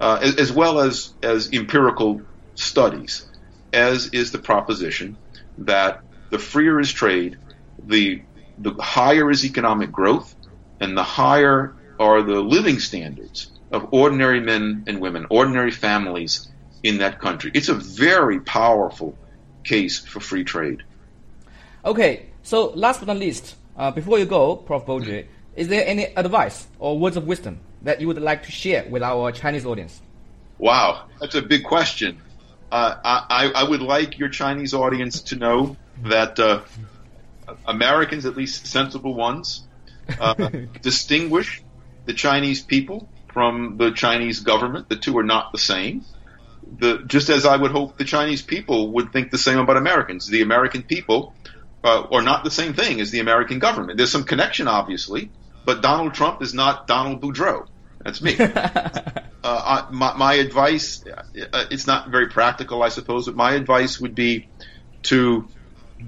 uh, as, as well as, as empirical studies, as is the proposition that the freer is trade, the the higher is economic growth, and the higher are the living standards of ordinary men and women, ordinary families in that country. It's a very powerful case for free trade. Okay, so last but not least, uh, before you go, Prof. Boudreaux, is there any advice or words of wisdom that you would like to share with our Chinese audience? Wow, that's a big question. Uh, I, I, would like your Chinese audience to know that uh, Americans, at least sensible ones, uh, distinguish the Chinese people from the Chinese government. The two are not the same. The, just as I would hope the Chinese people would think the same about Americans. The American people uh, are not the same thing as the American government. There's some connection, obviously, but Donald Trump is not Donald Boudreaux. That's me. uh, I, my, my, advice, uh, it's not very practical, I suppose, but my advice would be to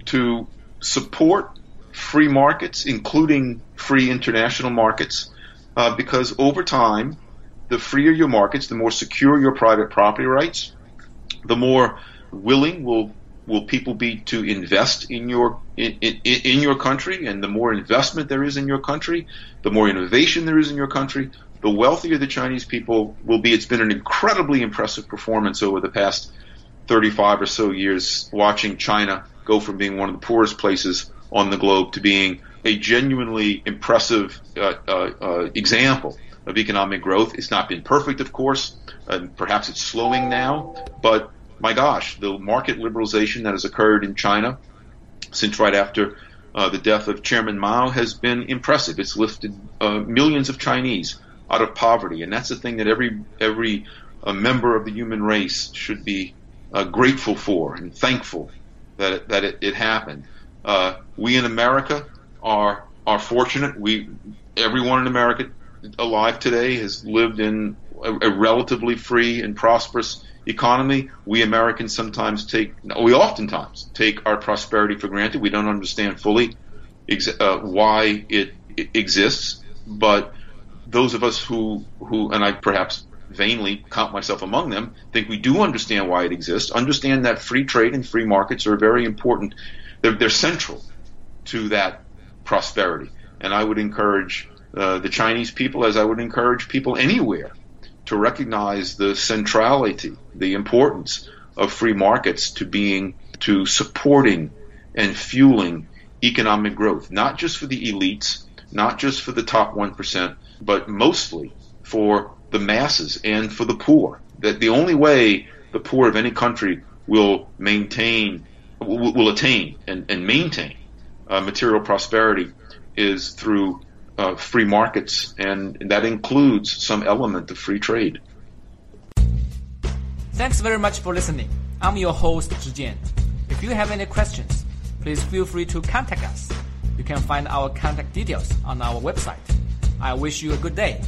to support free markets, including free international markets, uh, because over time, the freer your markets, the more secure your private property rights, the more willing will will people be to invest in your in, in, in your country, and the more investment there is in your country, the more innovation there is in your country, the wealthier the Chinese people will be. It's been an incredibly impressive performance over the past 35 or so years watching China go from being one of the poorest places on the globe to being a genuinely impressive uh, uh, uh, example of economic growth. It's not been perfect, of course. And perhaps it's slowing now, but my gosh, the market liberalization that has occurred in China since right after uh, the death of Chairman Mao has been impressive. It's lifted uh, millions of Chinese out of poverty, and that's the thing that every every uh, member of the human race should be grateful for and thankful that that it, it happened. Uh, we in America are are fortunate. We everyone in America alive today has lived in a, a relatively free and prosperous economy. We Americans sometimes take we oftentimes take our prosperity for granted. We don't understand fully ex- uh, why it, it exists, but those of us who who and I perhaps vainly count myself among them, think we do understand why it exists, understand that free trade and free markets are very important. They're, they're central to that prosperity. And I would encourage uh, the Chinese people, as I would encourage people anywhere, to recognize the centrality, the importance of free markets to being, to supporting and fueling economic growth, not just for the elites, not just for the top 1%, but mostly for the masses and for the poor. That the only way the poor of any country will maintain, will, will attain and, and maintain uh, material prosperity is through uh, free markets, and that includes some element of free trade. Thanks very much for listening. I'm your host, Zhi If you have any questions, please feel free to contact us. You can find our contact details on our website. I wish you a good day.